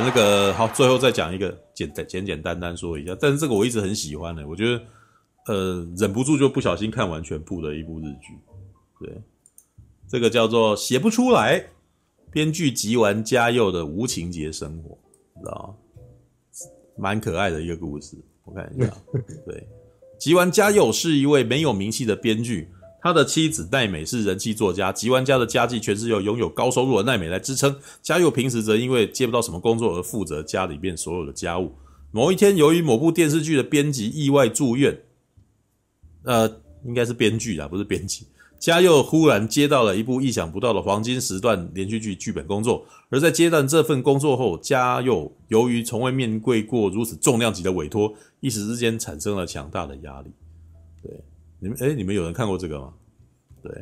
那个好，最后再讲一个简简简简单单说一下，但是这个我一直很喜欢的、我觉得呃忍不住就不小心看完全部的一部日剧，对，这个叫做写不出来，编剧吉丸嘉佑的无情节生活，你知道？蛮可爱的一个故事，我看一下，对，吉丸嘉佑是一位没有名气的编剧。他的妻子奈美是人气作家，吉丸家的家计全是由拥有高收入的奈美来支撑。嘉佑平时则因为接不到什么工作而负责家里面所有的家务。某一天，由于某部电视剧的编辑意外住院，呃，应该是编剧啊，不是编辑。嘉佑忽然接到了一部意想不到的黄金时段连续剧剧本工作，而在接到这份工作后，嘉佑由于从未面对过如此重量级的委托，一时之间产生了强大的压力。对。你们诶，你们有人看过这个吗？对，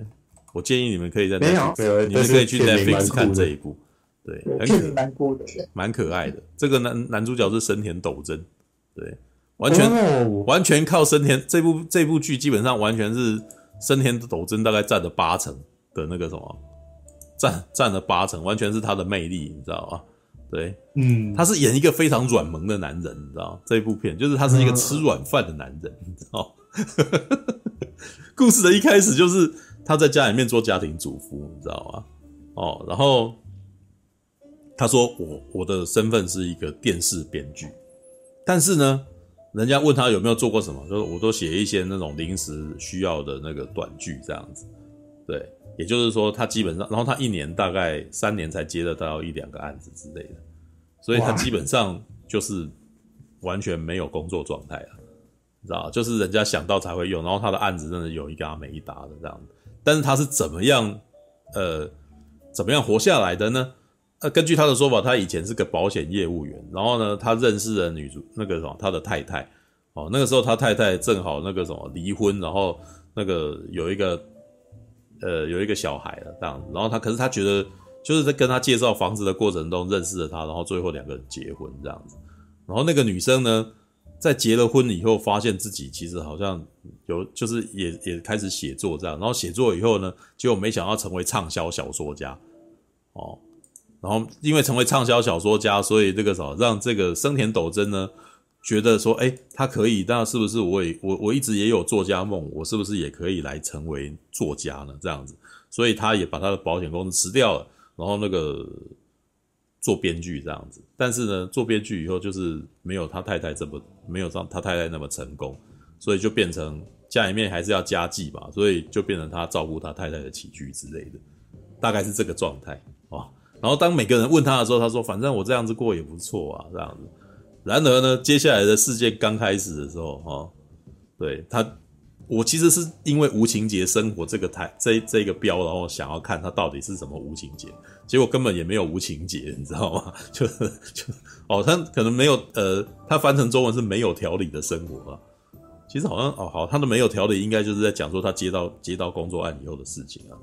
我建议你们可以在没有，你们可以去 Netflix 看这一部，对，很可蛮酷的，蛮可爱的。这个男男主角是生田斗真，对，完全、哦、完全靠生田这部这部剧基本上完全是生田斗真大概占了八成的那个什么，占占了八成，完全是他的魅力，你知道吗？对，嗯，他是演一个非常软萌的男人，你知道这一部片就是他是一个吃软饭的男人，嗯、你知道。故事的一开始就是他在家里面做家庭主妇，你知道吗？哦，然后他说我我的身份是一个电视编剧，但是呢，人家问他有没有做过什么，就是我都写一些那种临时需要的那个短剧这样子。对，也就是说他基本上，然后他一年大概三年才接得到一两个案子之类的，所以他基本上就是完全没有工作状态了。知道，就是人家想到才会用，然后他的案子真的有一搭没一搭的这样。但是他是怎么样，呃，怎么样活下来的呢？呃，根据他的说法，他以前是个保险业务员，然后呢，他认识了女主那个什么，他的太太。哦，那个时候他太太正好那个什么离婚，然后那个有一个呃有一个小孩了这样子。然后他可是他觉得就是在跟他介绍房子的过程中认识了他，然后最后两个人结婚这样子。然后那个女生呢，在结了婚以后，发现自己其实好像有，就是也也开始写作这样，然后写作以后呢，结果没想到成为畅销小说家，哦，然后因为成为畅销小说家，所以这个什么让这个生田斗真呢觉得说，哎，他可以，那是不是我也我我一直也有作家梦，我是不是也可以来成为作家呢？这样子，所以他也把他的保险公司辞掉了，然后那个。做编剧这样子，但是呢，做编剧以后就是没有他太太这么没有像他太太那么成功，所以就变成家里面还是要家计吧，所以就变成他照顾他太太的起居之类的，大概是这个状态啊。然后当每个人问他的时候，他说：“反正我这样子过也不错啊，这样子。”然而呢，接下来的事件刚开始的时候，哈，对他。我其实是因为无情节生活这个台这这个标，然后想要看它到底是什么无情节，结果根本也没有无情节，你知道吗？就就哦，他可能没有呃，他翻成中文是没有条理的生活啊。其实好像哦好，他的没有条理应该就是在讲说他接到接到工作案以后的事情啊，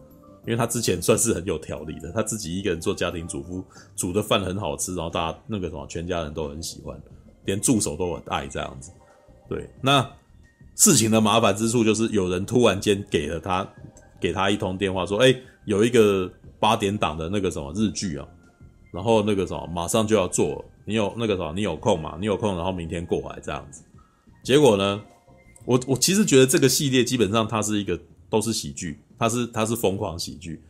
因为他之前算是很有条理的，他自己一个人做家庭主妇，煮的饭很好吃，然后大家那个什么全家人都很喜欢，连助手都很爱这样子。对，那。事情的麻烦之处就是有人突然间给了他，给他一通电话说：“哎，有一个八点档的那个什么日剧啊，然后那个什么马上就要做了，你有那个什么你有空吗？你有空，然后明天过来这样子。”结果呢，我我其实觉得这个系列基本上它是一个都是喜剧，它是它是疯狂喜剧，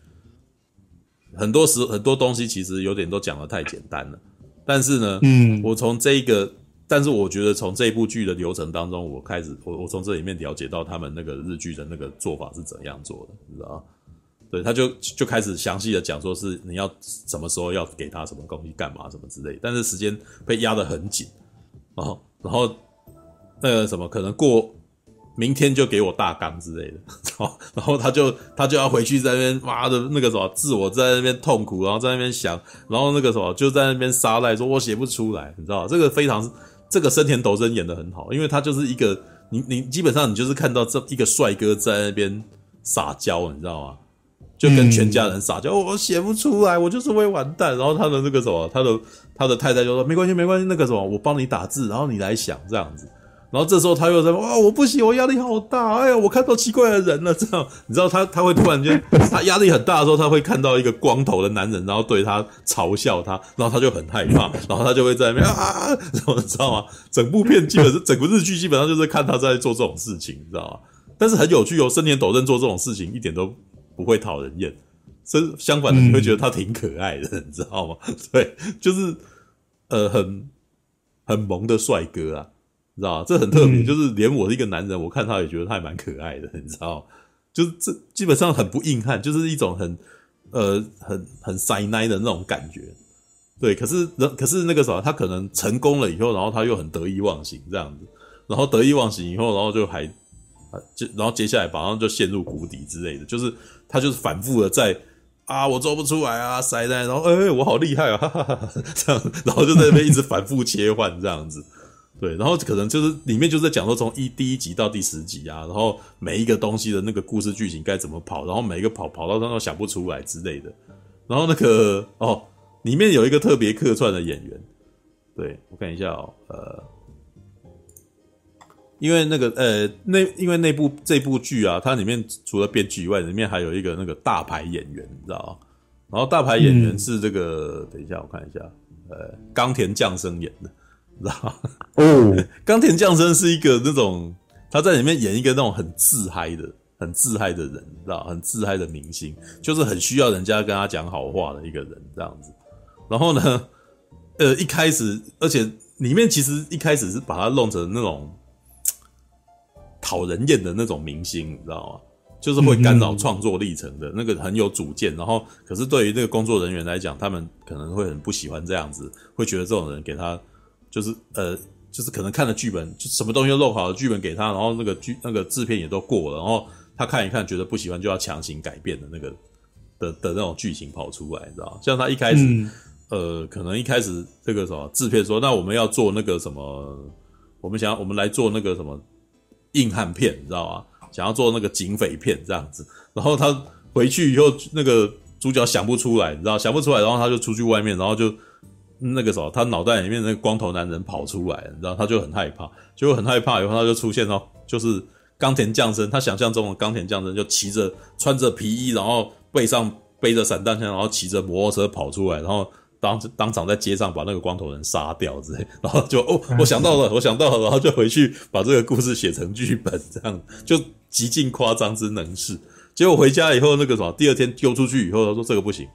很多时很多东西其实有点都讲的太简单了，但是呢，嗯，我从这一个。但是我觉得从这部剧的流程当中，我开始我我从这里面了解到他们那个日剧的那个做法是怎样做的，你知道？对，他就就开始详细的讲说是你要什么时候要给他什么东西干嘛什么之类，但是时间被压得很紧，然后然后那个什么可能过明天就给我大纲之类的，然后然后他就他就要回去在那边妈的那个什么自我在那边痛苦，然后在那边想，然后那个什么就在那边撒赖说我写不出来，你知道这个非常。这个生田斗真演得很好，因为他就是一个你你基本上你就是看到这一个帅哥在那边撒娇，你知道吗？就跟全家人撒娇，嗯、我写不出来，我就是会完蛋。然后他的那个什么，他的他的太太就说没关系没关系，那个什么我帮你打字，然后你来想这样子。然后这时候他又在哇，我不行，我压力好大，哎呀，我看到奇怪的人了，这样你知道他他会突然间他压力很大的时候，他会看到一个光头的男人，然后对他嘲笑他，然后他就很害怕，然后他就会在那边啊，然后你知道吗？整部片基本上整部日剧基本上就是看他在做这种事情，你知道吗？但是很有趣哦，生田斗真做这种事情一点都不会讨人厌，是相反的，你会觉得他挺可爱的，你知道吗？对，就是呃很很萌的帅哥啊。知道这很特别，就是连我一个男人，我看他也觉得他还蛮可爱的，你知道？就是这基本上很不硬汉，就是一种很呃很很塞奶的那种感觉。对，可是可是那个啥，他可能成功了以后，然后他又很得意忘形这样子，然后得意忘形以后，然后就还就然后接下来马上就陷入谷底之类的，就是他就是反复的在啊，我做不出来啊，塞奶，然后哎、欸，我好厉害啊，哈哈哈哈，这样，然后就在那边一直反复切换这样子。对，然后可能就是里面就是在讲说从一第一集到第十集啊，然后每一个东西的那个故事剧情该怎么跑，然后每一个跑跑到他都想不出来之类的。然后那个哦，里面有一个特别客串的演员，对，我看一下哦，呃，因为那个呃那因为那部这部剧啊，它里面除了编剧以外，里面还有一个那个大牌演员，你知道吗？然后大牌演员是这个，嗯、等一下我看一下，呃，冈田将生演的。知道哦，冈田将生是一个那种他在里面演一个那种很自嗨的、很自嗨的人，知道很自嗨的明星，就是很需要人家跟他讲好话的一个人，这样子。然后呢，呃，一开始，而且里面其实一开始是把他弄成那种 讨人厌的那种明星，你知道吗？就是会干扰创作历程的那个很有主见，然后可是对于那个工作人员来讲，他们可能会很不喜欢这样子，会觉得这种人给他。就是呃，就是可能看了剧本，就什么东西都弄好了，剧本给他，然后那个剧那个制片也都过了，然后他看一看觉得不喜欢，就要强行改变的那个的的那种剧情跑出来，你知道？像他一开始，嗯、呃，可能一开始这个什么制片说，那我们要做那个什么，我们想要我们来做那个什么硬汉片，你知道吗？想要做那个警匪片这样子，然后他回去以后，那个主角想不出来，你知道想不出来，然后他就出去外面，然后就。那个时候，他脑袋里面那个光头男人跑出来了，你知道，他就很害怕，就很害怕。以后他就出现了，就是冈田将生，他想象中的冈田将生就骑着穿着皮衣，然后背上背着散弹枪，然后骑着摩托车跑出来，然后当当场在街上把那个光头人杀掉之类。然后就哦，我想到了，我想到了，然后就回去把这个故事写成剧本，这样就极尽夸张之能事。结果回家以后，那个什么，第二天丢出去以后，他说这个不行。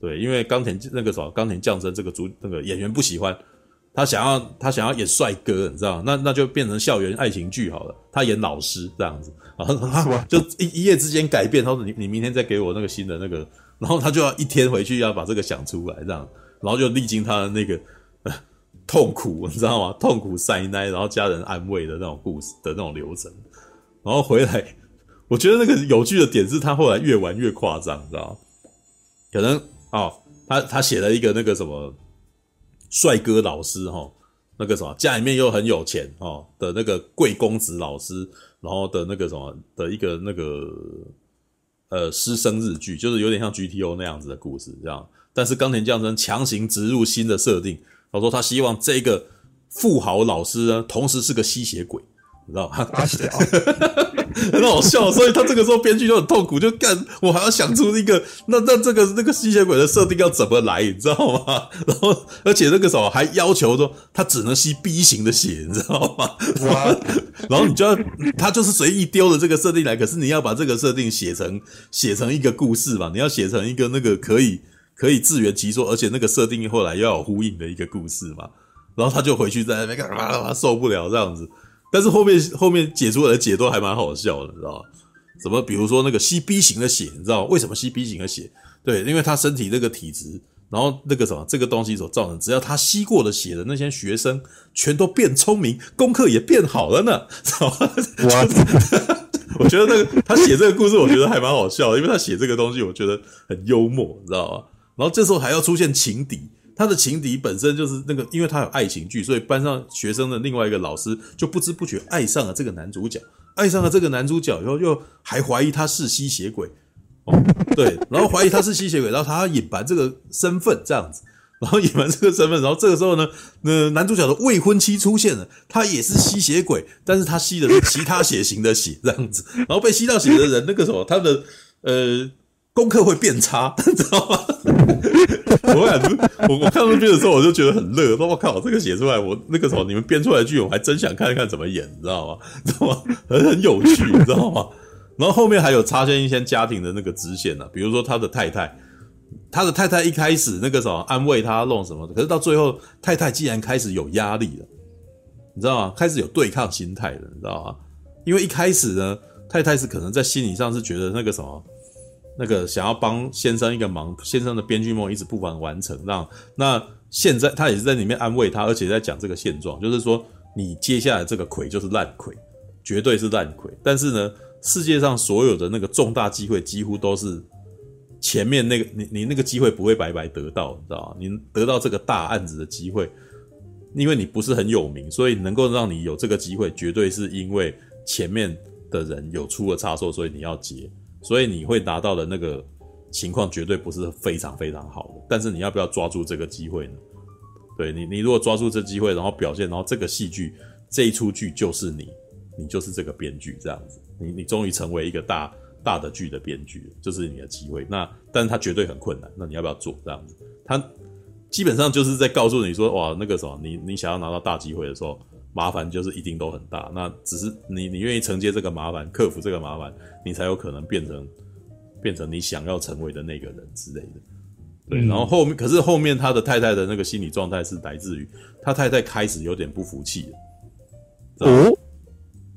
对，因为冈田那个什么冈田将生这个主那个演员不喜欢他，想要他想要演帅哥，你知道吗？那那就变成校园爱情剧好了。他演老师这样子，然后 他就一一夜之间改变。他说：“你你明天再给我那个新的那个。”然后他就要一天回去要把这个想出来，这样，然后就历经他的那个痛苦，你知道吗？痛苦塞奶，然后家人安慰的那种故事的那种流程，然后回来，我觉得那个有趣的点是他后来越玩越夸张，你知道吗？可能。哦，他他写了一个那个什么帅哥老师哈，那个什么家里面又很有钱哦的那个贵公子老师，然后的那个什么的一个那个呃师生日剧，就是有点像 GTO 那样子的故事这样。但是冈田将生强行植入新的设定，他说他希望这个富豪老师呢，同时是个吸血鬼。你知道吗？很好笑，所以他这个时候编剧就很痛苦，就干我还要想出一个那那这个那个吸血鬼的设定要怎么来，你知道吗？然后而且那个时候还要求说他只能吸 B 型的血，你知道吗？哇！然后你就要他就是随意丢了这个设定来，可是你要把这个设定写成写成一个故事嘛？你要写成一个那个可以可以自圆其说，而且那个设定后来又要有呼应的一个故事嘛？然后他就回去在那边干嘛？受不了这样子。但是后面后面解出来的解都还蛮好笑的，你知道吗？什么？比如说那个吸 B 型的血，你知道为什么吸 B 型的血？对，因为他身体那个体质，然后那个什么这个东西所造成，只要他吸过的血的那些学生全都变聪明，功课也变好了呢，知道吗？我觉得那个他写这个故事，我觉得还蛮好笑的，因为他写这个东西，我觉得很幽默，你知道吗？然后这时候还要出现情敌。他的情敌本身就是那个，因为他有爱情剧，所以班上学生的另外一个老师就不知不觉爱上了这个男主角，爱上了这个男主角以后，又还怀疑他是吸血鬼，哦，对，然后怀疑他是吸血鬼，然后他隐瞒这个身份这样子，然后隐瞒这个身份，然后这个时候呢，那男主角的未婚妻出现了，他也是吸血鬼，但是他吸的是其他血型的血，这样子，然后被吸到血的人，那个什么，他的呃功课会变差，知道吗？我感觉我我看到这边的时候，我就觉得很乐，说我靠，这个写出来，我那个什么，你们编出来的剧，我还真想看一看怎么演，你知道吗？知道吗？很很有趣，你知道吗？然后后面还有插进一些家庭的那个支线呢、啊，比如说他的太太。他的太太一开始那个什么安慰他弄什么的，可是到最后太太竟然开始有压力了，你知道吗？开始有对抗心态了，你知道吗？因为一开始呢，太太是可能在心理上是觉得那个什么，那个想要帮先生一个忙，先生的编剧梦一直不完完成，让那现在他也是在里面安慰他，而且在讲这个现状，就是说你接下来这个亏就是烂亏，绝对是烂亏。但是呢，世界上所有的那个重大机会几乎都是。前面那个你你那个机会不会白白得到，你知道吗？你得到这个大案子的机会，因为你不是很有名，所以能够让你有这个机会，绝对是因为前面的人有出了差错，所以你要接，所以你会拿到的那个情况绝对不是非常非常好的。但是你要不要抓住这个机会呢？对你，你如果抓住这机会，然后表现，然后这个戏剧这一出剧就是你，你就是这个编剧这样子，你你终于成为一个大。大的剧的编剧，就是你的机会。那，但是它绝对很困难。那你要不要做这样子？他基本上就是在告诉你说，哇，那个什么，你你想要拿到大机会的时候，麻烦就是一定都很大。那只是你你愿意承接这个麻烦，克服这个麻烦，你才有可能变成变成你想要成为的那个人之类的。对，然后后面可是后面他的太太的那个心理状态是来自于他太太开始有点不服气了。哦。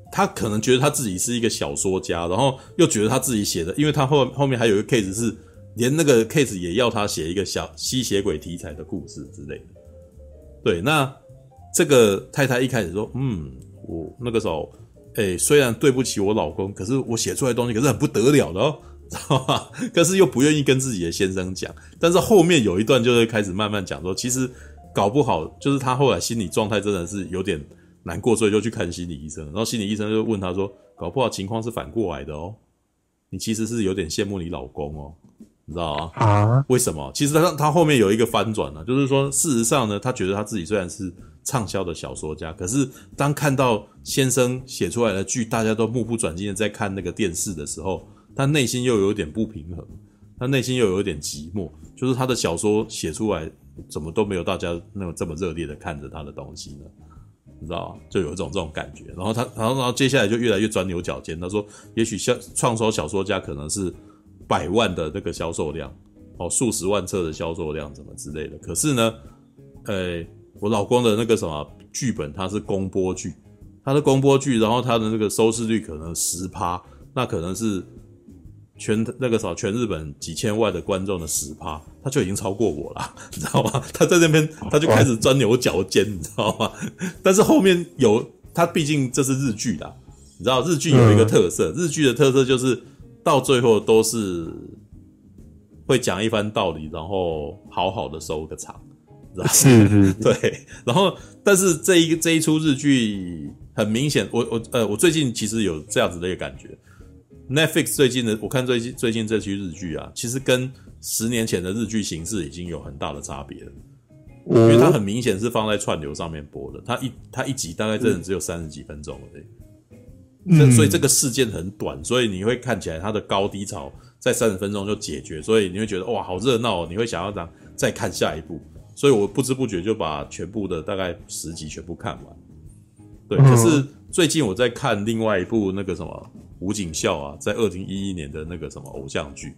他可能觉得他自己是一个小说家，然后又觉得他自己写的，因为他后后面还有一个 case 是连那个 case 也要他写一个小吸血鬼题材的故事之类的。对，那这个太太一开始说，嗯，我那个时候，诶，虽然对不起我老公，可是我写出来的东西可是很不得了的哦，知道吧？可是又不愿意跟自己的先生讲。但是后面有一段就会开始慢慢讲说，其实搞不好就是他后来心理状态真的是有点。难过，所以就去看心理医生。然后心理医生就问他说：“搞不好情况是反过来的哦，你其实是有点羡慕你老公哦，你知道吗？啊？为什么？其实他他后面有一个翻转呢，就是说事实上呢，他觉得他自己虽然是畅销的小说家，可是当看到先生写出来的剧，大家都目不转睛的在看那个电视的时候，他内心又有点不平衡，他内心又有点寂寞，就是他的小说写出来怎么都没有大家那种这么热烈的看着他的东西呢？”你知道？就有一种这种感觉，然后他，然后，然后接下来就越来越钻牛角尖。他说，也许销创收小说家可能是百万的那个销售量，哦，数十万册的销售量，什么之类的。可是呢，呃，我老公的那个什么剧本，它是公播剧，它是公播剧，然后它的那个收视率可能十趴，那可能是。全那个啥，全日本几千万的观众的十趴，他就已经超过我了，你知道吗？他在那边他就开始钻牛角尖，你知道吗？但是后面有他，毕竟这是日剧啦，你知道日剧有一个特色，日剧的特色就是到最后都是会讲一番道理，然后好好的收个场，知道吗？是是，对。然后，但是这一这一出日剧很明显，我我呃，我最近其实有这样子的一个感觉。Netflix 最近的，我看最近最近这期日剧啊，其实跟十年前的日剧形式已经有很大的差别了，因为它很明显是放在串流上面播的，它一它一集大概真的只有三十几分钟而已，所以这个事件很短，所以你会看起来它的高低潮在三十分钟就解决，所以你会觉得哇好热闹哦，你会想要当再看下一部，所以我不知不觉就把全部的大概十集全部看完，对，可是最近我在看另外一部那个什么。吴景孝啊，在二零一一年的那个什么偶像剧，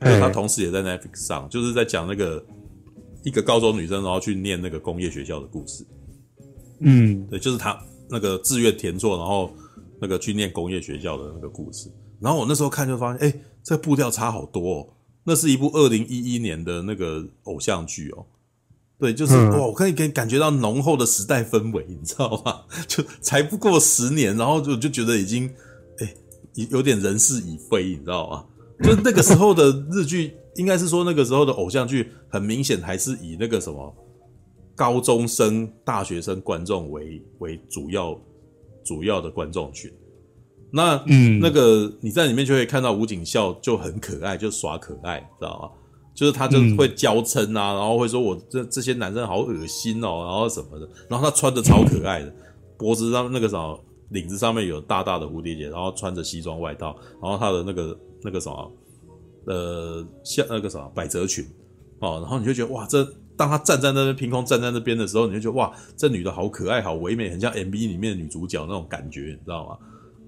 就他同时也在 Netflix 上，就是在讲那个一个高中女生然后去念那个工业学校的故事。嗯，对，就是他那个志愿填错，然后那个去念工业学校的那个故事。然后我那时候看就发现，哎，这个步调差好多哦。那是一部二零一一年的那个偶像剧哦。对，就是哇，我可以感感觉到浓厚的时代氛围，你知道吗？就才不过十年，然后就就觉得已经哎。有点人事已非，你知道吗？就那个时候的日剧，应该是说那个时候的偶像剧，很明显还是以那个什么高中生、大学生观众为为主要主要的观众群。那嗯，那个你在里面就会看到吴景孝就很可爱，就耍可爱，知道吗？就是他就会娇嗔啊，然后会说我这这些男生好恶心哦，然后什么的，然后他穿的超可爱的，脖子上那个什么领子上面有大大的蝴蝶结，然后穿着西装外套，然后他的那个那个什么呃像那个什么百褶裙哦，然后你就觉得哇，这当他站在那边凭空站在那边的时候，你就觉得哇，这女的好可爱，好唯美，很像 MV 里面的女主角那种感觉，你知道吗？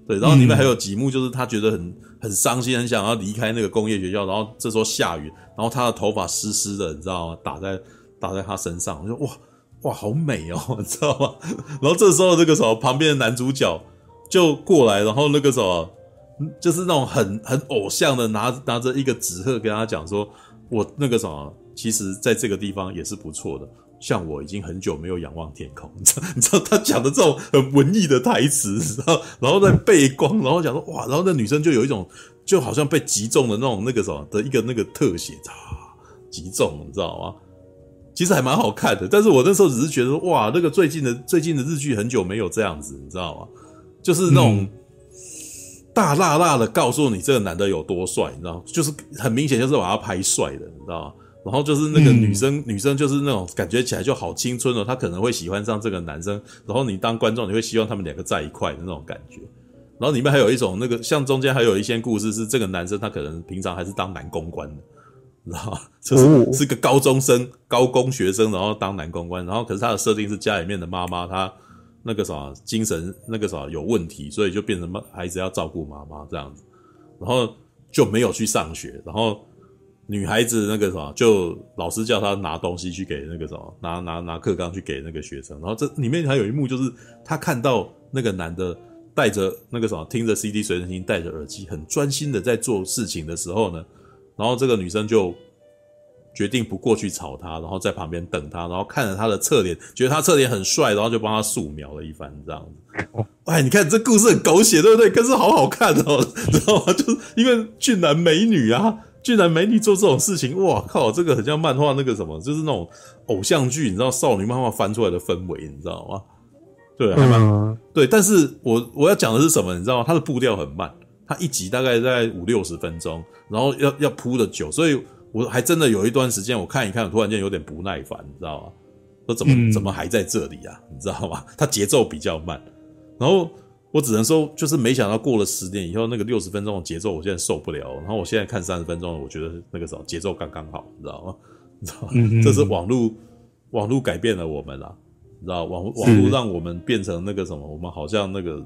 对，然后里面还有几幕，就是他觉得很很伤心，很想要离开那个工业学校。然后这时候下雨，然后他的头发湿湿的，你知道吗？打在打在他身上，我说哇哇好美哦，你知道吗？然后这时候那个什么旁边的男主角就过来，然后那个时候就是那种很很偶像的拿拿着一个纸鹤跟他讲说，我那个什么，其实在这个地方也是不错的。像我已经很久没有仰望天空，你知道？你知道他讲的这种很文艺的台词，然后然后在背光，然后讲说哇，然后那女生就有一种就好像被击中的那种那个什么的一个那个特写，啊，击中，你知道吗？其实还蛮好看的，但是我那时候只是觉得哇，那个最近的最近的日剧很久没有这样子，你知道吗？就是那种大辣辣的告诉你这个男的有多帅，你知道？就是很明显就是把他拍帅的，你知道吗？然后就是那个女生，嗯、女生就是那种感觉起来就好青春哦，她可能会喜欢上这个男生，然后你当观众，你会希望他们两个在一块的那种感觉。然后里面还有一种那个，像中间还有一些故事是这个男生他可能平常还是当男公关的，你知道吗？就是是个高中生、高工学生，然后当男公关，然后可是他的设定是家里面的妈妈，他那个啥精神那个啥有问题，所以就变成孩子要照顾妈妈这样子，然后就没有去上学，然后。女孩子那个什么，就老师叫她拿东西去给那个什么，拿拿拿课纲去给那个学生。然后这里面还有一幕，就是她看到那个男的戴着那个什么，听着 CD 随身听，戴着耳机，很专心的在做事情的时候呢，然后这个女生就决定不过去吵他，然后在旁边等他，然后看着他的侧脸，觉得他侧脸很帅，然后就帮他素描了一番这样子。哎，你看这故事很狗血，对不对？可是好好看哦，知道吗？就是因为俊男美女啊。居然美女做这种事情，哇靠！这个很像漫画那个什么，就是那种偶像剧，你知道少女漫画翻出来的氛围，你知道吗？对，还蛮、嗯、对。但是我我要讲的是什么，你知道吗？它的步调很慢，它一集大概在五六十分钟，然后要要铺的久，所以我还真的有一段时间我看一看，我突然间有点不耐烦，你知道吗？说怎么怎么还在这里啊？你知道吗？它节奏比较慢，然后。我只能说，就是没想到过了十年以后，那个六十分钟的节奏，我现在受不了。然后我现在看三十分钟，我觉得那个时候节奏刚刚好，你知道吗？你知道吗？嗯嗯，这是网络，网络改变了我们啦，你知道，网网络让我们变成那个什么，我们好像那个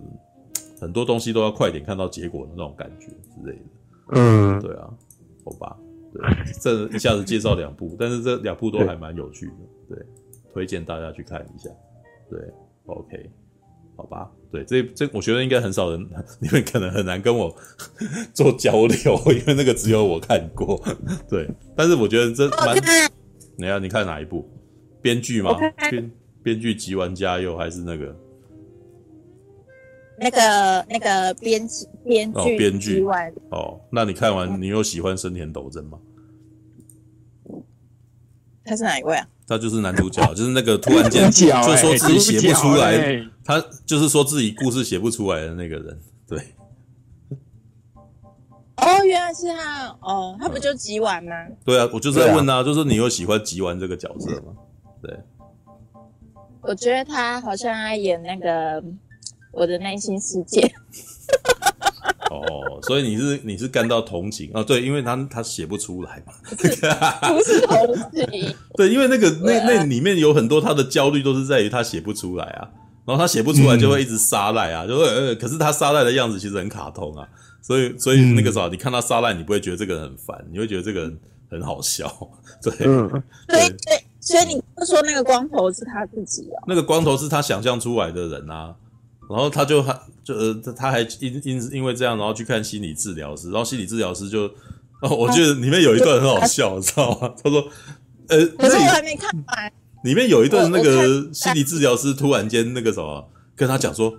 很多东西都要快点看到结果的那种感觉之类的。嗯，对啊，好吧，对，这一下子介绍两部，但是这两部都还蛮有趣的，对，推荐大家去看一下。对，OK。好吧，对，这这我觉得应该很少人，你们可能很难跟我 做交流，因为那个只有我看过。对，但是我觉得这蛮……你要你看哪一部？编剧吗？编编剧集玩家》又还是那个？那个那个编辑编剧哦，编剧哦，那你看完你有喜欢生田斗真吗？他是哪一位啊？他就是男主角，就是那个突然间就说自己写不出来，他就是说自己故事写不出来的那个人。对。哦，原来是他哦，他不就吉丸吗？对啊，我就是在问他，就是你有喜欢吉丸这个角色吗？对。我觉得他好像爱演那个《我的内心世界》。哦，所以你是你是感到同情啊？对，因为他他写不出来嘛，不是同情。对，因为那个那那里面有很多他的焦虑都是在于他写不出来啊，然后他写不出来就会一直撒赖啊，嗯、就会呃，可是他撒赖的样子其实很卡通啊，所以所以那个时候你看他撒赖，你不会觉得这个人很烦，你会觉得这个人很好笑，对，嗯、对对对，所以你不说那个光头是他自己啊？那个光头是他想象出来的人啊。然后他就还就呃，他还因因因为这样，然后去看心理治疗师，然后心理治疗师就，哦，我觉得里面有一段很好笑，你知道吗？他说，呃，可是我还没看完。里面有一段那个心理治疗师突然间那个什么，跟他讲说，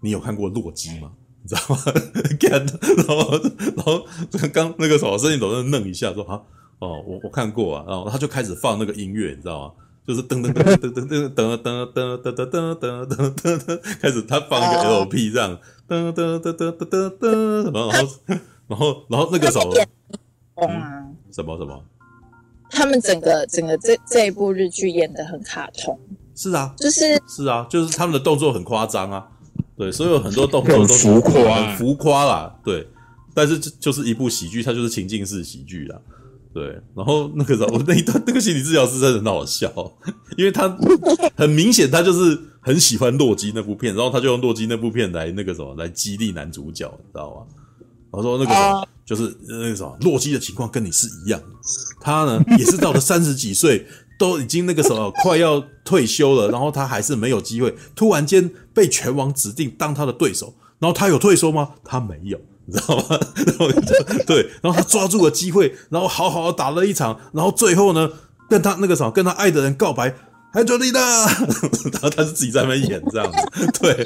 你有看过洛基吗？你知道吗？然后然后刚那个什么，声音都在愣一下，说啊，哦，我我看过啊，然后他就开始放那个音乐，你知道吗？就是噔噔噔噔噔噔噔噔噔噔噔噔噔噔噔，开始他放一个 LP 这样，噔噔噔噔噔噔噔，然后然后然后然后那个什么，嗯，什么什么？他们整个整个这这一部日剧演的很卡通。是啊，就是是啊，就是他们的动作很夸张啊，对，所以有很多动作都是浮夸，浮夸啦，对。但是这就是一部喜剧，它就是情境式喜剧啦。对。然后那个时候，我 那一段那个心理治疗师真的很好笑，因为他很明显他就是很喜欢洛基那部片，然后他就用洛基那部片来那个什么来激励男主角，你知道吗？他说那个什么就是那个什么洛基的情况跟你是一样的，他呢 也是到了三十几岁。都已经那个什么快要退休了，然后他还是没有机会，突然间被拳王指定当他的对手，然后他有退缩吗？他没有，你知道吗？然后对，然后他抓住了机会，然后好好的打了一场，然后最后呢，跟他那个什么，跟他爱的人告白，还做你的，然后他是自己在那边演这样子，对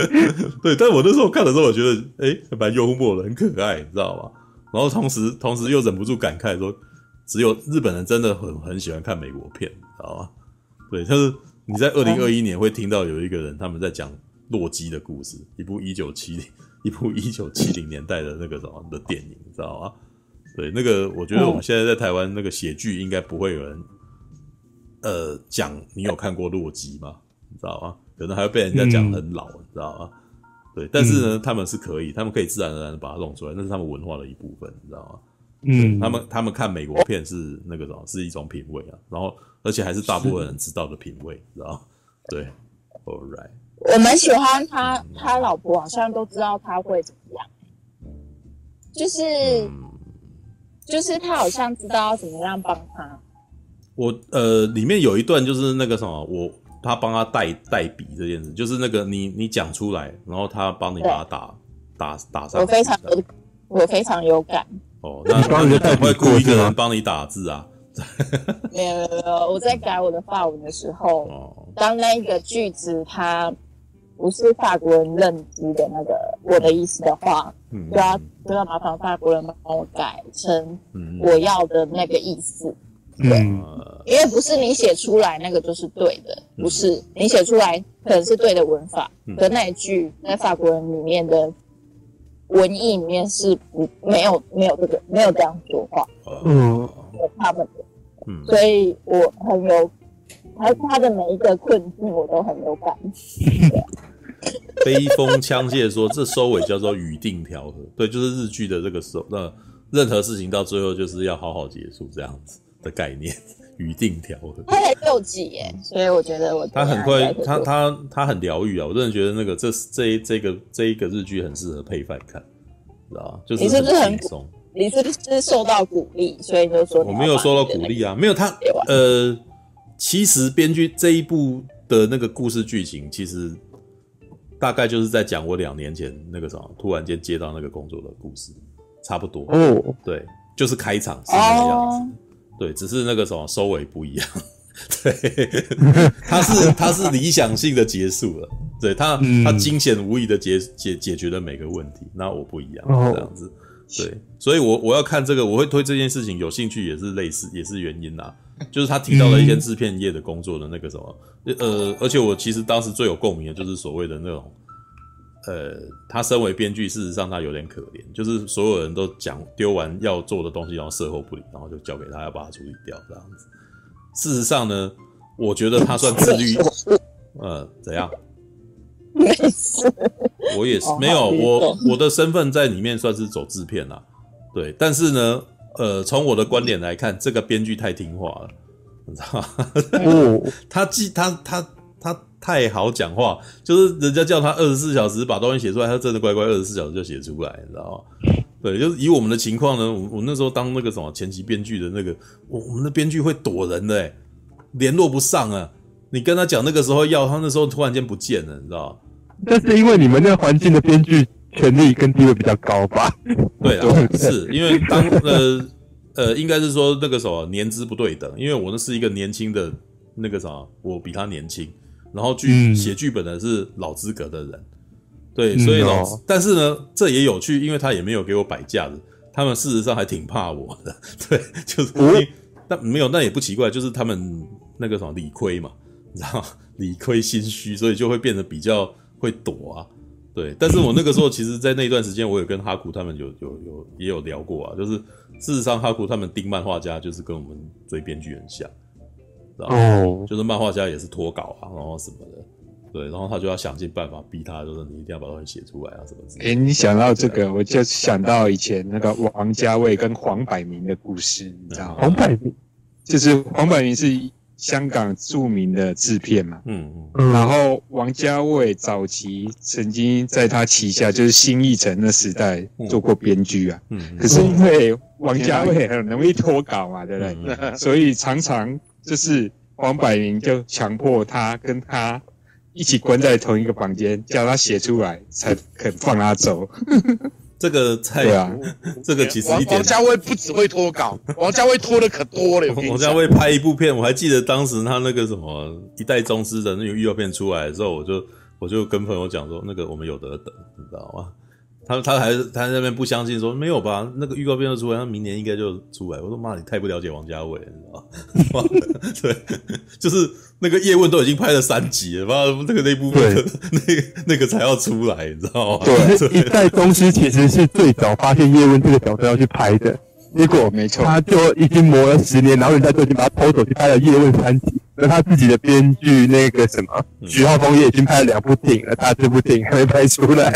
对，但我那时候看的时候，我觉得诶蛮幽默的，很可爱，你知道吗？然后同时同时又忍不住感慨说。只有日本人真的很很喜欢看美国片，知道吗？对，就是你在二零二一年会听到有一个人他们在讲洛基的故事，一部一九七零一部 一九七零年代的那个什么的电影，你知道吗？对，那个我觉得我们现在在台湾那个写剧应该不会有人，呃，讲你有看过洛基吗？你知道吗？可能还会被人家讲很老，你知道吗？对，但是呢，他们是可以，他们可以自然而然的把它弄出来，那是他们文化的一部分，你知道吗？嗯，他们他们看美国片是那个什么，是一种品味啊，然后而且还是大部分人知道的品味，知道？对，All right。我蛮喜欢他，他老婆好像都知道他会怎么样，就是、嗯、就是他好像知道要怎么样帮他。我呃，里面有一段就是那个什么，我他帮他代代笔这件事，就是那个你你讲出来，然后他帮你把它打打打上。我非常有，我非常有感。哦，那那你会雇一个人帮你打字啊？没有没有没有，我在改我的法文的时候，哦、当那一个句子它不是法国人认知的那个我的意思的话，嗯、就要就要麻烦法国人帮我改成我要的那个意思。嗯、对，因为不是你写出来那个就是对的，不是你写出来可能是对的文法，的、嗯、那一句在法国人里面的。文艺里面是不没有没有这个没有这样说话，嗯，他们的，嗯，所以我很有他他的每一个困境我都很有感。悲风枪械说，这收尾叫做语定调和，对，就是日剧的这个收，那任何事情到最后就是要好好结束这样子的概念，语定调和。他才六集耶，所以我觉得我他很快，他他他很疗愈啊！我真的觉得那个这这一这个这一个日剧很适合配饭看。知道吧就是、你是不是很你是不是受到鼓励，所以就说你我没有受到鼓励啊，没有他呃，其实编剧这一部的那个故事剧情，其实大概就是在讲我两年前那个什么突然间接到那个工作的故事，差不多。哦，对，就是开场是那个样子，哦、对，只是那个什么收尾不一样，对，他是他是理想性的结束了。对他，他惊险无疑的解解解决了每个问题。那我不一样，这样子，对，所以我我要看这个，我会推这件事情有兴趣，也是类似，也是原因啦。就是他提到了一些制片业的工作的那个什么，呃，而且我其实当时最有共鸣的就是所谓的那种，呃，他身为编剧，事实上他有点可怜，就是所有人都讲丢完要做的东西，然后事后不理，然后就交给他要把它处理掉这样子。事实上呢，我觉得他算自律，呃，怎样？没事，我也是没有我我的身份在里面算是走制片啦，对，但是呢，呃，从我的观点来看，这个编剧太听话了，你知道吗？他既他他他太好讲话，就是人家叫他二十四小时把东西写出来，他真的乖乖二十四小时就写出来，你知道吗？对，就是以我们的情况呢，我我那时候当那个什么前期编剧的那个，我我们的编剧会躲人的，诶联络不上啊，你跟他讲那个时候要，他那时候突然间不见了，你知道吗？但是因为你们那个环境的编剧权力跟地位比较高吧？对啊，是因为当呃呃，应该是说那个什么年资不对等，因为我那是一个年轻的那个啥，我比他年轻，然后剧写剧本的是老资格的人，对，所以老，嗯哦、但是呢，这也有趣，因为他也没有给我摆架子，他们事实上还挺怕我的，对，就是，嗯、但没有，那也不奇怪，就是他们那个什么理亏嘛，你知道理亏心虚，所以就会变得比较。会躲啊，对，但是我那个时候其实，在那段时间，我有跟哈库他们有有有也有聊过啊，就是事实上，哈库他们盯漫画家就是跟我们追编剧很像，知道吗？哦，就是漫画家也是脱稿啊，然后什么的，对，然后他就要想尽办法逼他，就是你一定要把东西写出来啊，什么之类的。哎，你想到这个，我就想到以前那个王家卫跟黄百鸣的故事，你知道吗？黄百鸣就是黄百鸣是。香港著名的制片嘛，嗯嗯，然后王家卫早期曾经在他旗下，就是新艺城的时代做过编剧啊，嗯，可是因为王家卫很容易脱稿嘛，对不对？所以常常就是黄百鸣就强迫他跟他一起关在同一个房间，叫他写出来才肯放他走。这个菜啊，这个其实一点。王家卫不只会脱稿，王家卫脱的可多了。王家卫拍一部片，我还记得当时他那个什么《一代宗师》的那个预告片出来的时候，我就我就跟朋友讲说，那个我们有得等，你知道吗？他他还是他在那边不相信，说没有吧？那个预告片都出来，他明年应该就出来。我说妈，你太不了解王家卫了，你知道吗？对，就是那个叶问都已经拍了三集了，妈，那个那部分 那个那个才要出来，你知道吗？对，对一代宗师其实是最早发现叶问这个角色要去拍的，结果没错，他就已经磨了十年，然后人家就已经把他偷走去拍了叶问三集。那他自己的编剧那个什么徐浩峰也已经拍了两部电影了，他这部电影还没拍出来。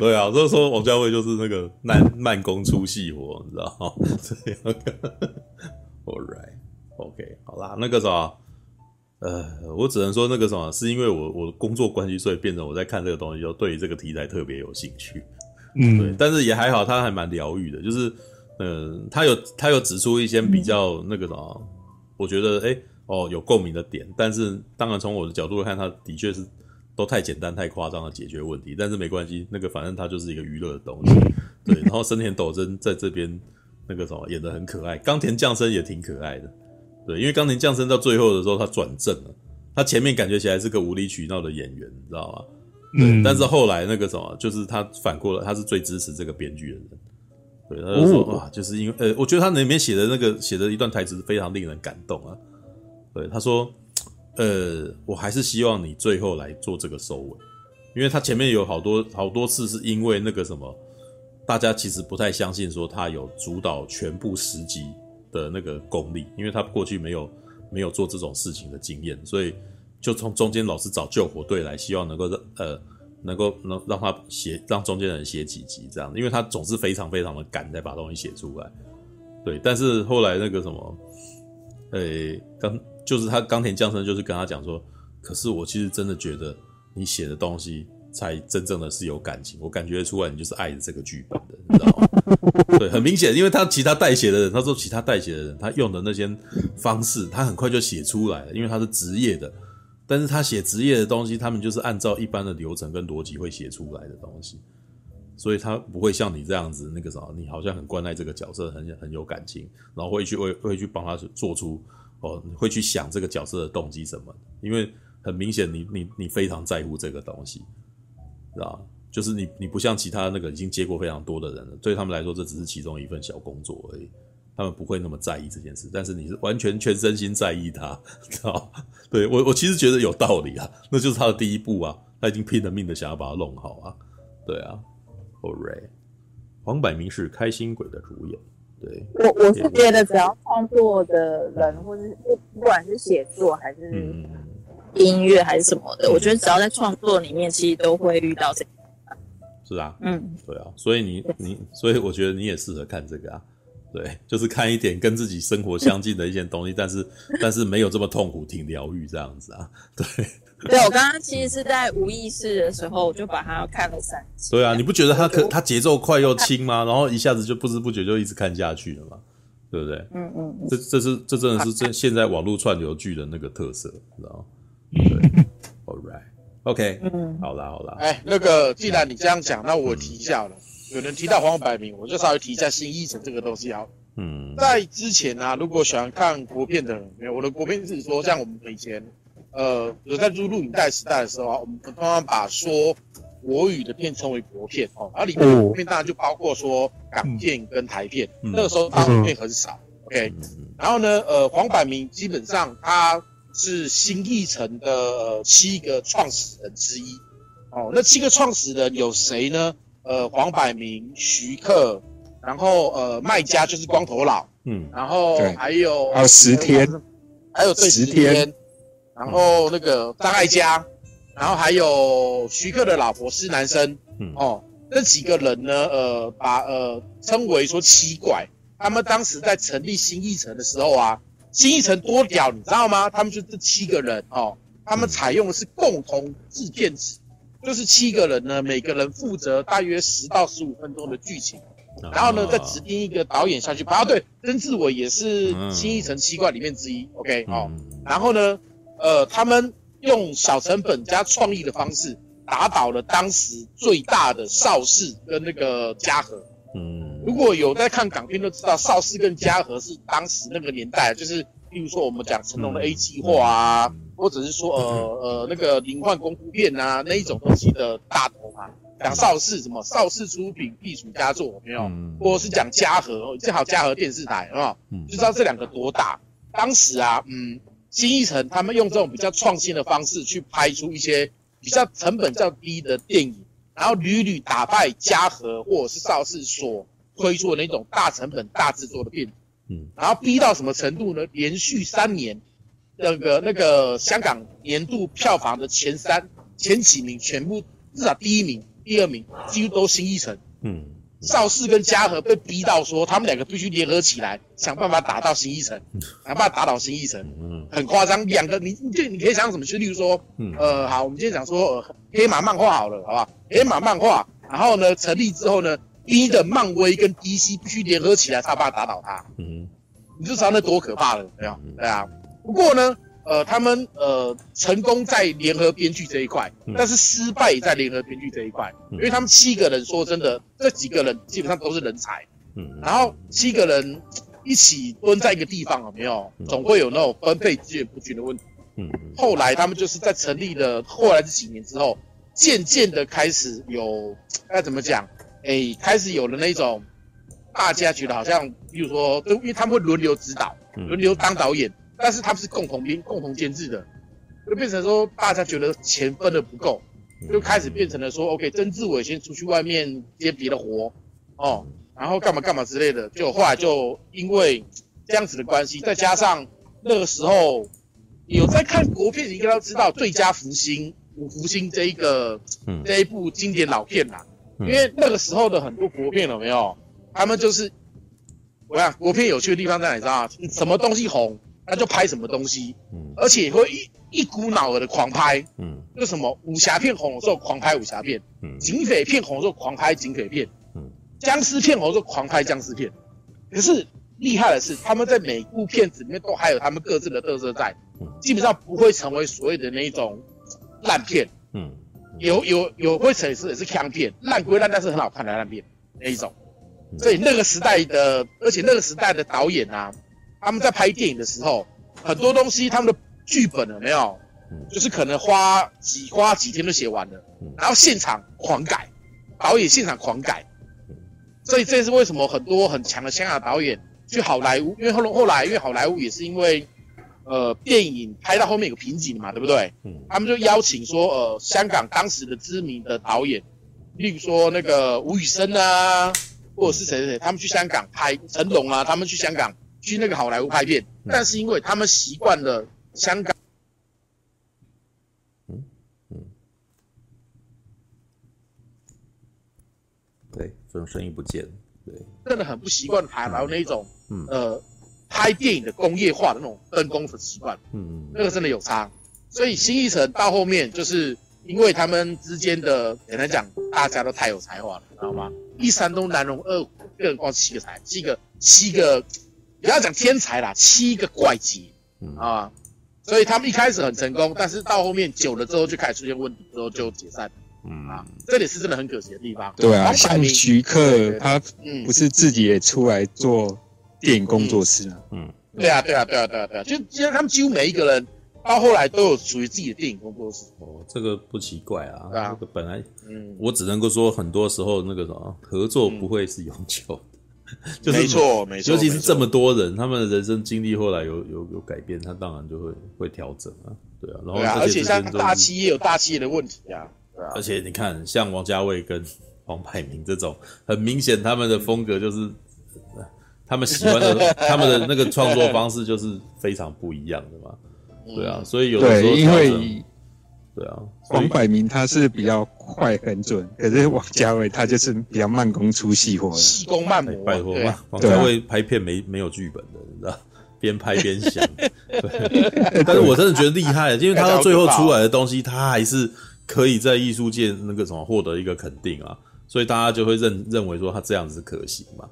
对啊，所以说王家卫就是那个慢慢工出细活，你知道吗？这样。All right，OK，好啦，那个啥，呃，我只能说那个什么，是因为我我的工作关系，所以变成我在看这个东西，就对于这个题材特别有兴趣。嗯，对，但是也还好，他还蛮疗愈的，就是，嗯、呃，他有他有指出一些比较那个什么。我觉得，哎、欸，哦，有共鸣的点，但是当然从我的角度来看，他的确是都太简单、太夸张的解决问题。但是没关系，那个反正他就是一个娱乐的东西，对。然后森田斗真在这边那个什么演的很可爱，冈田将生也挺可爱的，对。因为冈田将生到最后的时候他转正了，他前面感觉起来是个无理取闹的演员，你知道吗？嗯。但是后来那个什么，就是他反过来，他是最支持这个编剧的人。对，他就说哇，就是因为呃，我觉得他里面写的那个写的一段台词非常令人感动啊。对，他说，呃，我还是希望你最后来做这个收尾，因为他前面有好多好多次是因为那个什么，大家其实不太相信说他有主导全部十集的那个功力，因为他过去没有没有做这种事情的经验，所以就从中间老是找救火队来，希望能够让呃。能够能让他写，让中间人写几集这样，因为他总是非常非常的赶，在把东西写出来。对，但是后来那个什么，呃、欸，刚就是他冈田将生就是跟他讲说，可是我其实真的觉得你写的东西才真正的是有感情，我感觉出来你就是爱着这个剧本的，你知道吗？对，很明显，因为他其他代写的人，他说其他代写的人他用的那些方式，他很快就写出来了，因为他是职业的。但是他写职业的东西，他们就是按照一般的流程跟逻辑会写出来的东西，所以他不会像你这样子那个啥，你好像很关爱这个角色，很很有感情，然后会去会会去帮他做出哦，会去想这个角色的动机什么，因为很明显你你你非常在乎这个东西，知道？就是你你不像其他那个已经接过非常多的人了，对他们来说这只是其中一份小工作而已。他们不会那么在意这件事，但是你是完全全身心在意他，知道？对，我，我其实觉得有道理啊，那就是他的第一步啊，他已经拼了命的想要把它弄好啊，对啊，Alright，黄百鸣是开心鬼的主演，对，我我是觉得只要创作的人，或是不不管是写作还是音乐还是什么的，嗯、我觉得只要在创作里面，其实都会遇到这个，是啊，嗯，对啊，所以你你，所以我觉得你也适合看这个啊。对，就是看一点跟自己生活相近的一些东西，但是但是没有这么痛苦，挺疗愈这样子啊。对，对我刚刚其实是在无意识的时候，我就把它看了三次。对啊，你不觉得它可它节奏快又轻吗？然后一下子就不知不觉就一直看下去了嘛，对不对？嗯嗯，这这是这真的是这现在网络串流剧的那个特色，你知道吗？对，All right，OK，嗯，好啦好啦。哎，那个既然你这样讲，那我提一下了。有人提到黄百鸣，我就稍微提一下新艺城这个东西啊。嗯，在之前啊，如果喜欢看国片的人，没有我的国片是说，像我们以前，呃，有在录录影带时代的时候啊，我们通常把说国语的片称为国片哦，而里面的国片当然就包括说港片跟台片，嗯、那个时候大陆片很少。嗯、OK，然后呢，呃，黄百鸣基本上他是新艺城的七个创始人之一。哦，那七个创始人有谁呢？呃，黄百鸣、徐克，然后呃卖家就是光头佬，嗯，然后还有还有十天，还有对十天，然后那个张艾嘉，然后还有徐克的老婆施南生，嗯。哦，这几个人呢，呃把呃称为说七怪，他们当时在成立新艺城的时候啊，新艺城多屌，你知道吗？他们就这七个人哦，他们采用的是共同制片制。就是七个人呢，每个人负责大约十到十五分钟的剧情，然后呢，再指定一个导演下去拍。啊，对，曾志伟也是新一城七怪里面之一。OK，哦，然后呢，呃，他们用小成本加创意的方式，打倒了当时最大的邵氏跟那个嘉禾。嗯，如果有在看港片都知道，邵氏跟嘉禾是当时那个年代，就是例如说我们讲成龙的 A 计划啊。或者是说，呃呃，那个灵幻功夫片啊，那一种东西的大头啊，讲邵氏什么邵氏出品必属佳作，有没有？嗯、或者是讲嘉禾，正好嘉禾电视台，有没有？嗯、就知道这两个多大。当时啊，嗯，新艺城他们用这种比较创新的方式去拍出一些比较成本较低的电影，然后屡屡打败嘉禾或者是邵氏所推出的那种大成本大制作的片子，嗯，然后逼到什么程度呢？连续三年。那个那个香港年度票房的前三前几名，全部至少第一名、第二名几乎都新一城。嗯，邵氏跟嘉禾被逼到说，他们两个必须联合起来，想办法打到新一城，想办法打倒新一城。嗯，很夸张，两个你你就你可以想什么？去例如说，嗯，呃，好，我们今天讲说，呃，黑马漫画好了，好不好？黑马漫画，然后呢，成立之后呢，逼的漫威跟 DC 必须联合起来，才办法打倒他。嗯，你就知道那多可怕了，对啊，对啊。不过呢，呃，他们呃成功在联合编剧这一块，但是失败在联合编剧这一块，因为他们七个人说真的，这几个人基本上都是人才，嗯，然后七个人一起蹲在一个地方有没有，总会有那种分配资源不均的问题，嗯，后来他们就是在成立了后来这几年之后，渐渐的开始有该怎么讲，哎，开始有了那种大家觉得好像，比如说，都因为他们会轮流指导，轮流当导演。但是他们是共同编、共同监制的，就变成说大家觉得钱分的不够，就开始变成了说，OK，曾志伟先出去外面接别的活，哦，然后干嘛干嘛之类的，就后来就因为这样子的关系，再加上那个时候有在看国片，你应该都知道《最佳福星》《五福星》这一个这一部经典老片啦，因为那个时候的很多国片有没有？他们就是我想国片有趣的地方在哪？你知道吗？什么东西红？那就拍什么东西，嗯，而且会一一股脑儿的狂拍，嗯，就什么武侠片红的时候狂拍武侠片，嗯，警匪片红的时候狂拍警匪片，嗯，僵尸片红的时候狂拍僵尸片。可是厉害的是，他们在每部片子里面都还有他们各自的特色在，嗯，基本上不会成为所谓的那一种烂片，嗯，有有有会成是也是枪片，烂归烂，但是很好看的烂片那一种。所以那个时代的，而且那个时代的导演啊。他们在拍电影的时候，很多东西他们的剧本了没有，就是可能花几花几天就写完了，然后现场狂改，导演现场狂改，所以这是为什么很多很强的香港导演去好莱坞，因为后来后来因为好莱坞也是因为，呃，电影拍到后面有瓶颈嘛，对不对？他们就邀请说，呃，香港当时的知名的导演，例如说那个吴宇森啊，或者是谁谁谁，他们去香港拍成龙啊，他们去香港。去那个好莱坞拍片，但是因为他们习惯了香港，嗯嗯，对，这种声音不见了，对，真的很不习惯好莱坞那种，嗯。呃，拍电影的工业化的那种分工的习惯，嗯嗯，那个真的有差，所以新一城到后面就是因为他们之间的简单讲，大家都太有才华了，知道吗？一山东南荣二虎，个人光七个才，七个七个。不要讲天才啦，七个怪杰，嗯。啊，所以他们一开始很成功，但是到后面久了之后就开始出现问题，之后就解散，嗯。啊，这里是真的很可惜的地方。对啊，像徐克他不是自己也出来做电影工作室啊？嗯，对啊，对啊，对啊，对啊，对啊，就其实他们几乎每一个人到后来都有属于自己的电影工作室。哦，这个不奇怪啊，对啊，这个本来，嗯，我只能够说，很多时候那个什么合作不会是永久。就是、没错，没错，尤其是这么多人，他们的人生经历后来有有有改变，他当然就会会调整啊，对啊。然后，而且像大企业有大企业的问题啊，对啊。而且你看，像王家卫跟黄百鸣这种，很明显他们的风格就是 他们喜欢的 他们的那个创作方式就是非常不一样的嘛。对啊，所以有的时候因为对啊，王百明他是比较快很准，可是王家卫他就是比较慢工出细活，细工慢磨。拜托嘛，王家卫拍片没没有剧本的，你知道，边拍边想。对，但是我真的觉得厉害，因为他到最后出来的东西，他还是可以在艺术界那个什么获得一个肯定啊，所以大家就会认认为说他这样子可行嘛。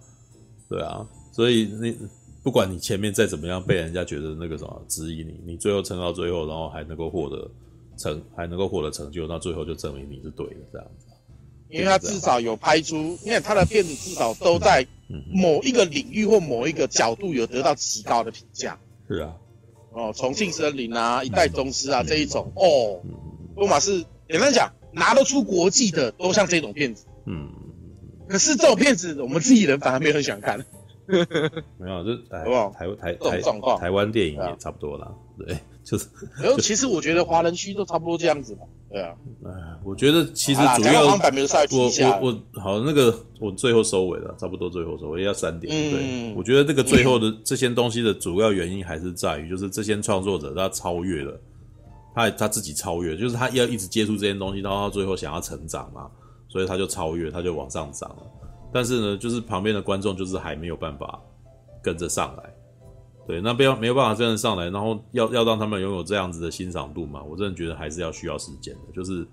对啊，所以你。不管你前面再怎么样被人家觉得那个什么质疑你，你最后撑到最后，然后还能够获得成，还能够获得成就，那最后就证明你是对的这样子。因为他至少有拍出，因为他的片子至少都在某一个领域或某一个角度有得到极高的评价。是啊，哦，重庆森林啊，一代宗师啊这一种，哦，不马是简单讲拿得出国际的，都像这种片子。嗯，可是这种片子我们自己人反而没有很喜欢看。没有，就台台台台台湾电影也差不多啦。对，就是。然后其实我觉得华人区都差不多这样子嘛。对啊。哎，我觉得其实主要我我我好那个我最后收尾了，差不多最后收尾要三点。对，我觉得这个最后的这些东西的主要原因还是在于，就是这些创作者他超越了，他他自己超越，就是他要一直接触这些东西，然后他最后想要成长嘛，所以他就超越，他就往上涨了。但是呢，就是旁边的观众就是还没有办法跟着上来，对，那不要没有办法真的上来，然后要要让他们拥有这样子的欣赏度嘛，我真的觉得还是要需要时间的，就是，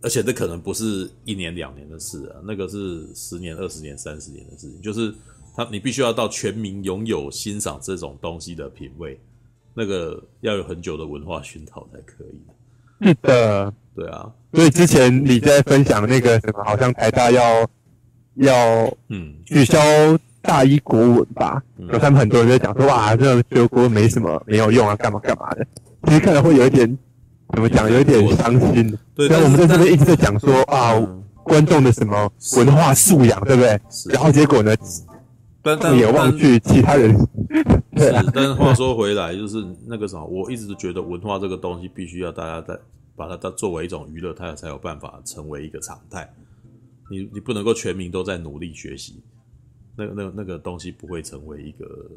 而且这可能不是一年两年的事啊，那个是十年、二十年、三十年的事情，就是他你必须要到全民拥有欣赏这种东西的品味，那个要有很久的文化熏陶才可以。是的，对啊，所以之前你在分享那个什么，好像台大要。要嗯取消大一国文吧，有、嗯、他们很多人在讲说，哇，这个学国文没什么没有用啊，干嘛干嘛的。其实看了会有一点怎么讲，有一点伤心。对，但我们在这边一直在讲说啊，观众的什么文化素养，对不对？然后结果呢，但但也忘去其他人。是，但是话说回来，就是那个什么，我一直觉得文化这个东西必须要大家在把它当作为一种娱乐，它才有办法成为一个常态。你你不能够全民都在努力学习，那个那个那个东西不会成为一个，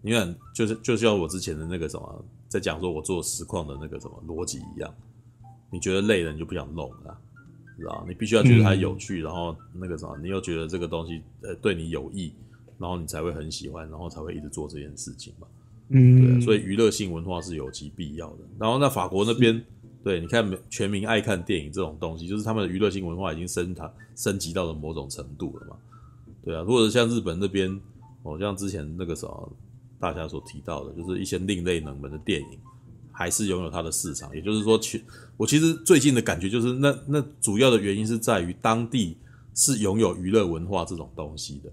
你看就是就像我之前的那个什么，在讲说我做实况的那个什么逻辑一样，你觉得累了你就不想弄了，知道？你必须要觉得它有趣，嗯、然后那个什么，你又觉得这个东西呃对你有益，然后你才会很喜欢，然后才会一直做这件事情嘛。嗯，对，所以娱乐性文化是有其必要的。然后那法国那边。对，你看，全民爱看电影这种东西，就是他们的娱乐性文化已经升它升级到了某种程度了嘛。对啊，或者像日本那边，哦，像之前那个什么大家所提到的，就是一些另类冷门的电影，还是拥有它的市场。也就是说，其我其实最近的感觉就是那，那那主要的原因是在于当地是拥有娱乐文化这种东西的，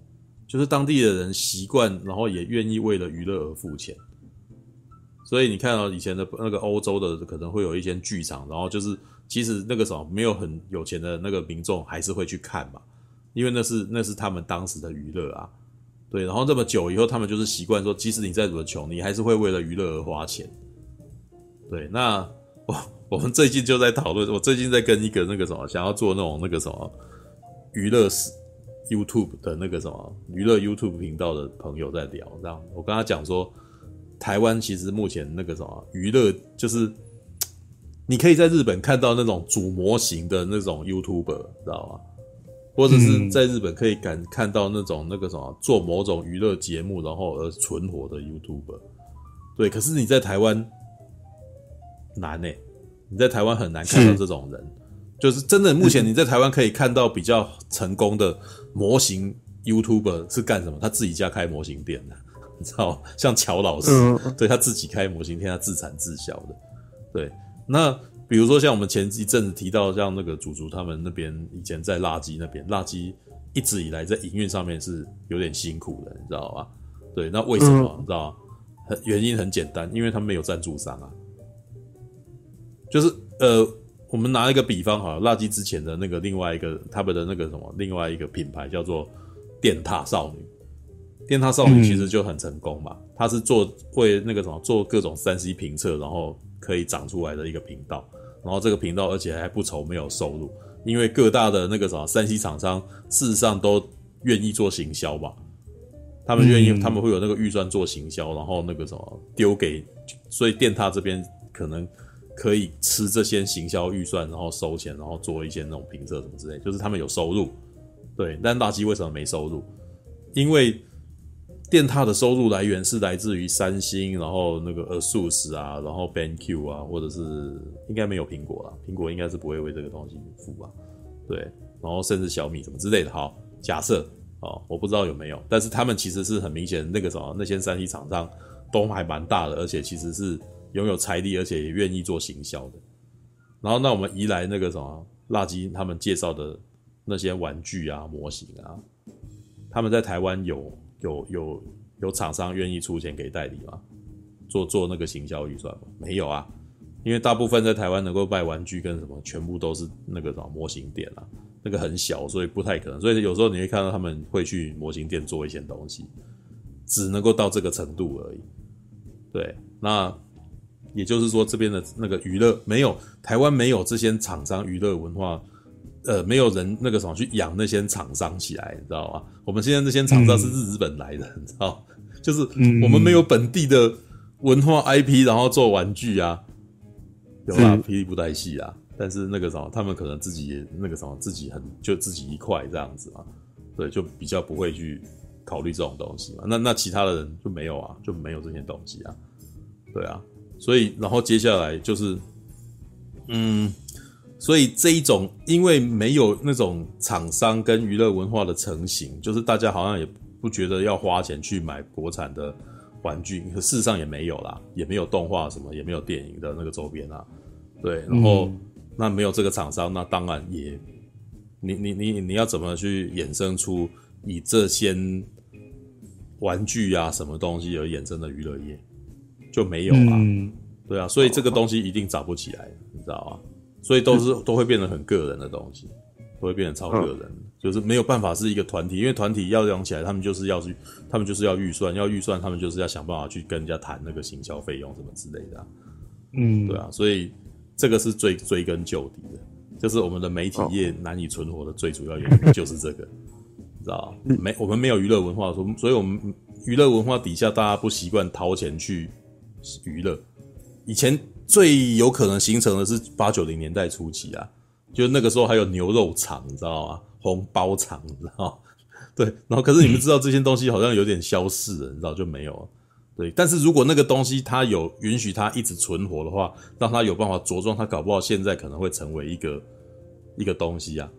就是当地的人习惯，然后也愿意为了娱乐而付钱。所以你看到以前的那个欧洲的可能会有一些剧场，然后就是其实那个时候没有很有钱的那个民众还是会去看嘛，因为那是那是他们当时的娱乐啊，对。然后这么久以后，他们就是习惯说，即使你再怎么穷，你还是会为了娱乐而花钱。对，那我我们最近就在讨论，我最近在跟一个那个什么想要做那种那个什么娱乐是 YouTube 的那个什么娱乐 YouTube 频道的朋友在聊，这样我跟他讲说。台湾其实目前那个什么娱乐，就是你可以在日本看到那种主模型的那种 YouTuber，知道吗？或者是在日本可以感看到那种那个什么做某种娱乐节目然后而存活的 YouTuber。对，可是你在台湾难欸，你在台湾很难看到这种人，就是真的。目前你在台湾可以看到比较成功的模型 YouTuber 是干什么？他自己家开模型店的。你知道，像乔老师，嗯、对他自己开模型店，他自产自销的。对，那比如说像我们前一阵子提到，像那个祖祖他们那边以前在辣鸡那边，辣鸡一直以来在营运上面是有点辛苦的，你知道吧？对，那为什么？你知道？很原因很简单，因为他们没有赞助商啊。就是呃，我们拿一个比方好了，辣鸡之前的那个另外一个他们的那个什么另外一个品牌叫做电塔少女。电塔少女其实就很成功嘛，她是做会那个什么做各种三 C 评测，然后可以长出来的一个频道，然后这个频道而且还不愁没有收入，因为各大的那个什么三 C 厂商事实上都愿意做行销吧，他们愿意，嗯、他们会有那个预算做行销，然后那个什么丢给，所以电塔这边可能可以吃这些行销预算，然后收钱，然后做一些那种评测什么之类，就是他们有收入。对，但大鸡为什么没收入？因为电獭的收入来源是来自于三星，然后那个 ASUS 啊，然后 BenQ 啊，或者是应该没有苹果啦，苹果应该是不会为这个东西付吧？对，然后甚至小米什么之类的。好，假设哦，我不知道有没有，但是他们其实是很明显，那个什么那些三 C 厂商都还蛮大的，而且其实是拥有财力，而且也愿意做行销的。然后那我们移来那个什么辣鸡他们介绍的那些玩具啊、模型啊，他们在台湾有。有有有厂商愿意出钱给代理吗？做做那个行销预算吗？没有啊，因为大部分在台湾能够卖玩具跟什么，全部都是那个什么模型店啊，那个很小，所以不太可能。所以有时候你会看到他们会去模型店做一些东西，只能够到这个程度而已。对，那也就是说这边的那个娱乐没有台湾没有这些厂商娱乐文化。呃，没有人那个什么去养那些厂商起来，你知道吗？我们现在那些厂商是日本来的，嗯、你知道，就是我们没有本地的文化 IP，然后做玩具啊，有啦，霹雳布袋戏啊，但是那个什么，他们可能自己也那个什么，自己很就自己一块这样子嘛，对，就比较不会去考虑这种东西嘛。那那其他的人就没有啊，就没有这些东西啊，对啊，所以然后接下来就是，嗯。所以这一种，因为没有那种厂商跟娱乐文化的成型，就是大家好像也不觉得要花钱去买国产的玩具，可事实上也没有啦，也没有动画什么，也没有电影的那个周边啊。对，然后、嗯、那没有这个厂商，那当然也，你你你你要怎么去衍生出以这些玩具啊什么东西而衍生的娱乐业，就没有啊。嗯、对啊，所以这个东西一定找不起来，你知道吗？所以都是 都会变得很个人的东西，都会变得超个人，嗯、就是没有办法是一个团体，因为团体要养起来，他们就是要去，他们就是要预算，要预算，他们就是要想办法去跟人家谈那个行销费用什么之类的、啊，嗯，对啊，所以这个是最追根究底的，就是我们的媒体业难以存活的最主要原因 就是这个，你知道没，我们没有娱乐文化，所所以我们娱乐文化底下大家不习惯掏钱去娱乐，以前。最有可能形成的是八九零年代初期啊，就那个时候还有牛肉肠，你知道吗？红包肠，你知道？对，然后可是你们知道这些东西好像有点消逝了，你知道就没有了。对，但是如果那个东西它有允许它一直存活的话，让它有办法茁壮，它搞不好现在可能会成为一个一个东西啊。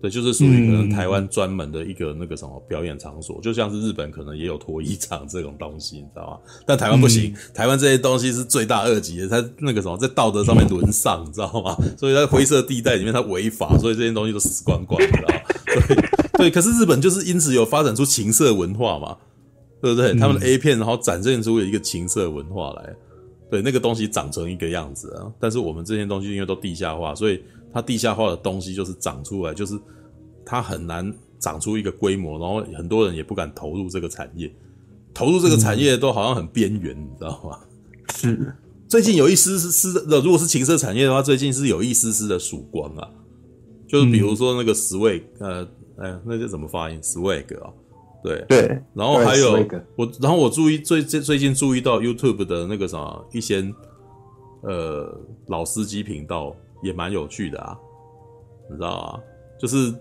对，就是属于可能台湾专门的一个那个什么表演场所，嗯、就像是日本可能也有脱衣场这种东西，你知道吗？但台湾不行，嗯、台湾这些东西是罪大恶极的，它那个什么在道德上面沦丧，你知道吗？所以在灰色地带里面它违法，所以这些东西都死光光，你知道吗？对对，可是日本就是因此有发展出情色文化嘛，对不对？他们的 A 片然后展现出了一个情色文化来，对，那个东西长成一个样子啊。但是我们这些东西因为都地下化，所以。它地下化的东西就是长出来，就是它很难长出一个规模，然后很多人也不敢投入这个产业，投入这个产业都好像很边缘，你知道吗？是，最近有一丝丝的，如果是情色产业的话，最近是有一丝丝的曙光啊，就是比如说那个 swag，呃，哎，那叫怎么发音？swag 啊，对对，然后还有我，然后我注意最最最近注意到 YouTube 的那个什么一些呃老司机频道。也蛮有趣的啊，你知道啊？就是，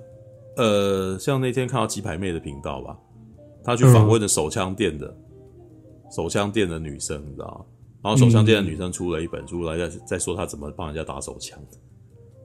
呃，像那天看到鸡排妹的频道吧，他去访问的手枪店的，嗯、手枪店的女生，你知道吗？然后手枪店的女生出了一本书来在在说她怎么帮人家打手枪，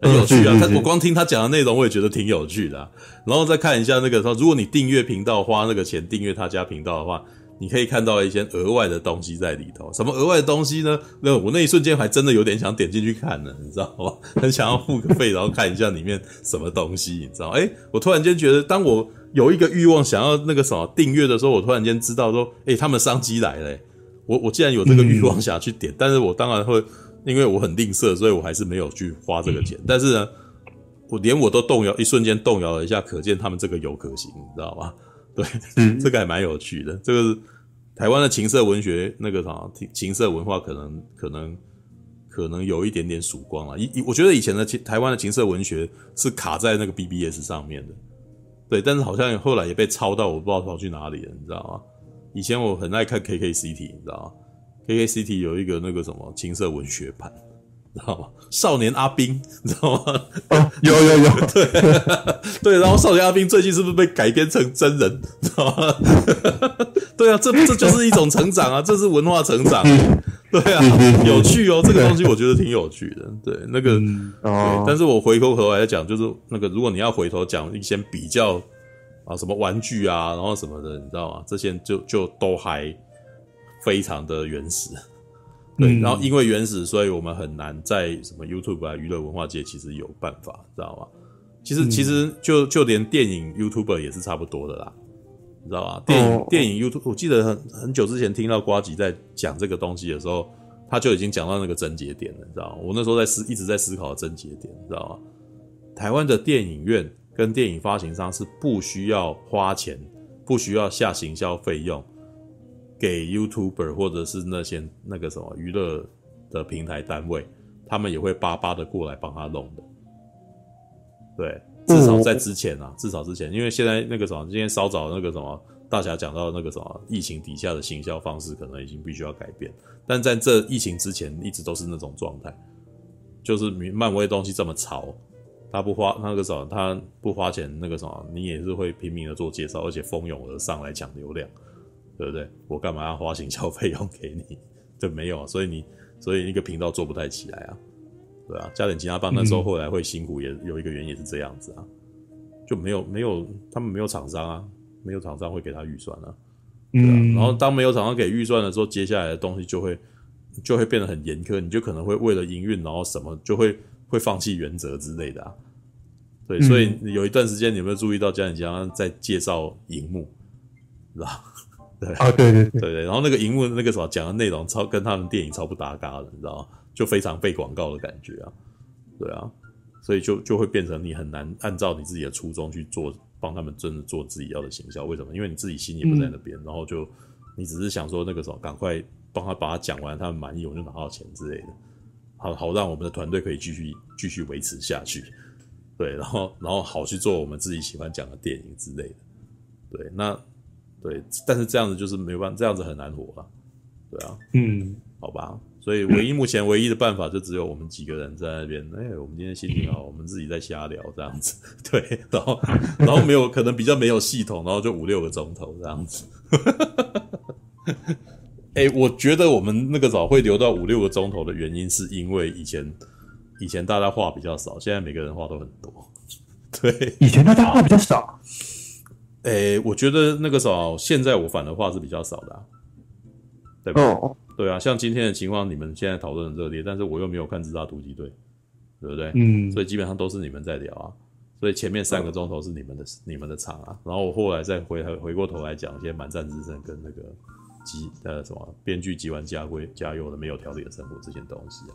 很有趣啊。他我光听他讲的内容，我也觉得挺有趣的啊。然后再看一下那个说，如果你订阅频道花那个钱订阅他家频道的话。你可以看到一些额外的东西在里头，什么额外的东西呢？那我那一瞬间还真的有点想点进去看呢，你知道吗？很想要付个费，然后看一下里面什么东西，你知道？诶，我突然间觉得，当我有一个欲望想要那个什么订阅的时候，我突然间知道说，诶，他们商机来了。我我既然有这个欲望想要去点，但是我当然会，因为我很吝啬，所以我还是没有去花这个钱。但是呢，我连我都动摇，一瞬间动摇了一下，可见他们这个有可行，你知道吗？对，嗯，这个还蛮有趣的。这个是台湾的情色文学，那个啥，情色文化可能可能可能有一点点曙光了。以我觉得以前的情台湾的情色文学是卡在那个 BBS 上面的，对，但是好像后来也被抄到，我不知道跑去哪里了，你知道吗？以前我很爱看 KKCT，你知道吗？KKCT 有一个那个什么情色文学版，知道吗？少年阿兵，你知道吗？哦，有有有，对 对，然后少年阿兵最近是不是被改编成真人，知道吗？对啊，这这就是一种成长啊，这是文化成长。对啊，有趣哦，这个东西我觉得挺有趣的。对，那个，嗯、对，但是我回过头来讲，就是那个，如果你要回头讲一些比较啊，什么玩具啊，然后什么的，你知道吗？这些就就都还非常的原始。对，嗯、然后因为原始，所以我们很难在什么 YouTube 啊，娱乐文化界其实有办法，知道吗？其实、嗯、其实就就连电影 YouTuber 也是差不多的啦。你知道吧？电影、oh. 电影 YouTube，我记得很很久之前听到瓜吉在讲这个东西的时候，他就已经讲到那个症结点了，你知道吗？我那时候在思，一直在思考症结点，你知道吗？台湾的电影院跟电影发行商是不需要花钱，不需要下行销费用给 YouTuber 或者是那些那个什么娱乐的平台单位，他们也会巴巴的过来帮他弄的，对。至少在之前啊，至少之前，因为现在那个什么，今天稍早那个什么，大侠讲到那个什么，疫情底下的行销方式可能已经必须要改变。但在这疫情之前，一直都是那种状态，就是漫威东西这么潮，他不花那个什么，他不花钱那个什么，你也是会拼命的做介绍，而且蜂拥而上来抢流量，对不对？我干嘛要花行销费用给你？对，没有啊，所以你所以一个频道做不太起来啊。对啊，加点其他棒那时候后来会辛苦，也有一个原因也是这样子啊，就没有没有他们没有厂商啊，没有厂商会给他预算啊，对啊，然后当没有厂商给预算的时候，接下来的东西就会就会变得很严苛，你就可能会为了营运，然后什么就会会放弃原则之类的啊。对，所以有一段时间你有没有注意到加点其他在介绍荧幕，知道？对啊，对对对对，然后那个荧幕那个什么讲的内容超跟他们电影超不搭嘎的，你知道吗？就非常被广告的感觉啊，对啊，所以就就会变成你很难按照你自己的初衷去做，帮他们真的做自己要的行销。为什么？因为你自己心也不在那边，嗯、然后就你只是想说那个什么，赶快帮他把它讲完，他们满意，我就拿到钱之类的，好好让我们的团队可以继续继续维持下去。对，然后然后好去做我们自己喜欢讲的电影之类的。对，那对，但是这样子就是没办法，这样子很难活啊。对啊，嗯，好吧。所以，唯一目前唯一的办法就只有我们几个人在那边。哎、欸，我们今天心情好，我们自己在瞎聊这样子。对，然后，然后没有可能比较没有系统，然后就五六个钟头这样子。哎、欸，我觉得我们那个早会留到五六个钟头的原因，是因为以前以前大家话比较少，现在每个人话都很多。对，以前大家话比较少。哎、欸，我觉得那个时候，现在我反而话是比较少的、啊，对吧？哦？对啊，像今天的情况，你们现在讨论很热烈，但是我又没有看《自杀突击队》，对不对？嗯，所以基本上都是你们在聊啊，所以前面三个钟头是你们的、嗯、你们的场啊，然后我后来再回回过头来讲一些满战之声跟那个吉呃什么编剧吉完家规家用的没有条理的生活这些东西啊，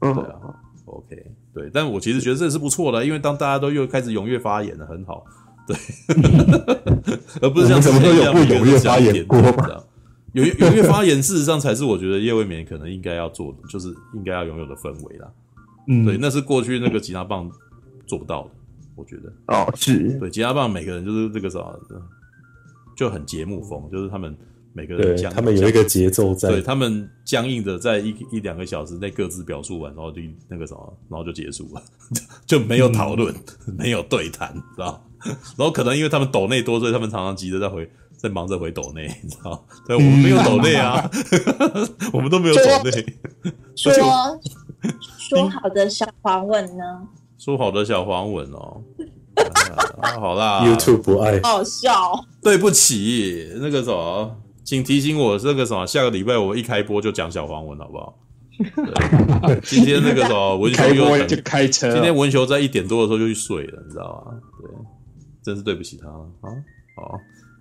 嗯，对啊，OK，对，但我其实觉得这是不错的，因为当大家都又开始踊跃发言了，很好，对，而不是像什么都有不踊跃发言过吗？有踊跃发言，事实上才是我觉得叶未眠可能应该要做的，就是应该要拥有的氛围啦。嗯，对，那是过去那个吉他棒做不到的，我觉得。哦，是。对，吉他棒每个人就是这个啥，就很节目风，就是他们每个人讲，他们有一个节奏在，对他们僵硬的在一一两个小时内各自表述完，然后就那个什么，然后就结束了，就没有讨论，嗯、没有对谈，知道？然后可能因为他们抖内多，所以他们常常急着在回。在忙着回抖内，你知道？对，我们没有抖内啊，我们都没有抖内。说说好的小黄文呢？说好的小黄文哦。啊，好啦，YouTube 不爱，好笑。对不起，那个什么，请提醒我，那个什么，下个礼拜我一开播就讲小黄文，好不好？今天那个什么文球又就开车，今天文球在一点多的时候就去睡了，你知道吗？对，真是对不起他啊。好。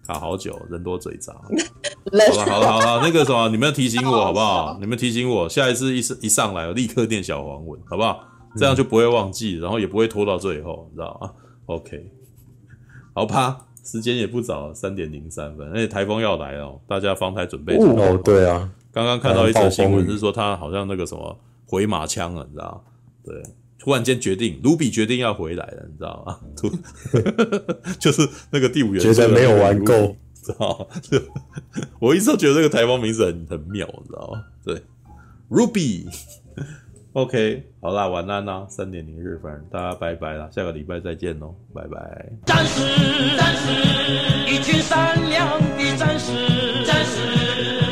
卡好久，人多嘴杂。好了好了好了，那个什么，你们提醒我好不好？你们提醒我，下一次一一上来，我立刻念小黄文，好不好？这样就不会忘记，然后也不会拖到最后，你知道吗？OK，好吧，时间也不早，三点零三分，而且台风要来了，大家防台准备。哦，对啊，刚刚看到一则新闻是说，他好像那个什么回马枪了，你知道吗？对。突然间决定，卢比决定要回来了，你知道吗？就是那个第五元素，觉得没有玩够，知道吗？我一直都觉得这个台风名字很很妙，你知道吗？对，Ruby，OK，、好啦，晚安啦、啊，三点零日分，大家拜拜啦，下个礼拜再见哦，拜拜。战士，战士，一群善良的战士，战士，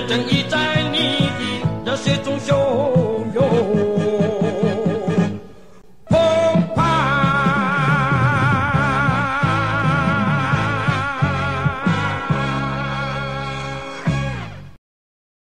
正义在你的热血中汹。